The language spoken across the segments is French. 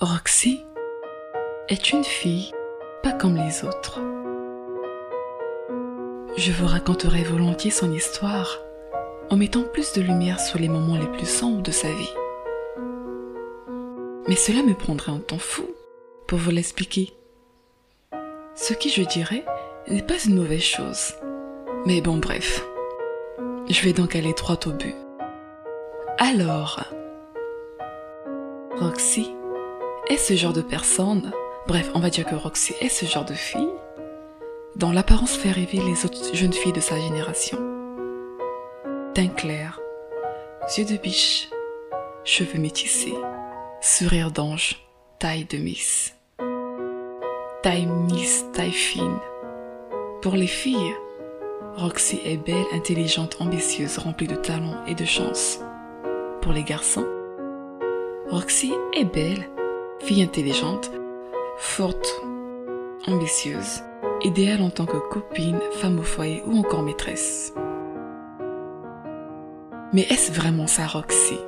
Roxy est une fille pas comme les autres. Je vous raconterai volontiers son histoire en mettant plus de lumière sur les moments les plus sombres de sa vie. Mais cela me prendrait un temps fou pour vous l'expliquer. Ce qui, je dirais, n'est pas une mauvaise chose. Mais bon, bref. Je vais donc aller droit au but. Alors, Roxy est ce genre de personne, bref, on va dire que Roxy est ce genre de fille, dont l'apparence fait rêver les autres jeunes filles de sa génération. Teint clair, yeux de biche, cheveux métissés, sourire d'ange, taille de miss. Taille miss, taille fine. Pour les filles, Roxy est belle, intelligente, ambitieuse, remplie de talent et de chance. Pour les garçons, Roxy est belle, fille intelligente, forte, ambitieuse, idéale en tant que copine, femme au foyer ou encore maîtresse. Mais est-ce vraiment ça Roxy?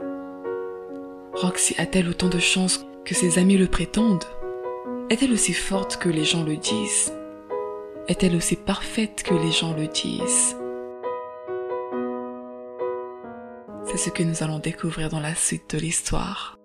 Roxy a-t-elle autant de chance que ses amis le prétendent? Est-elle aussi forte que les gens le disent? Est-elle aussi parfaite que les gens le disent? C'est ce que nous allons découvrir dans la suite de l'histoire.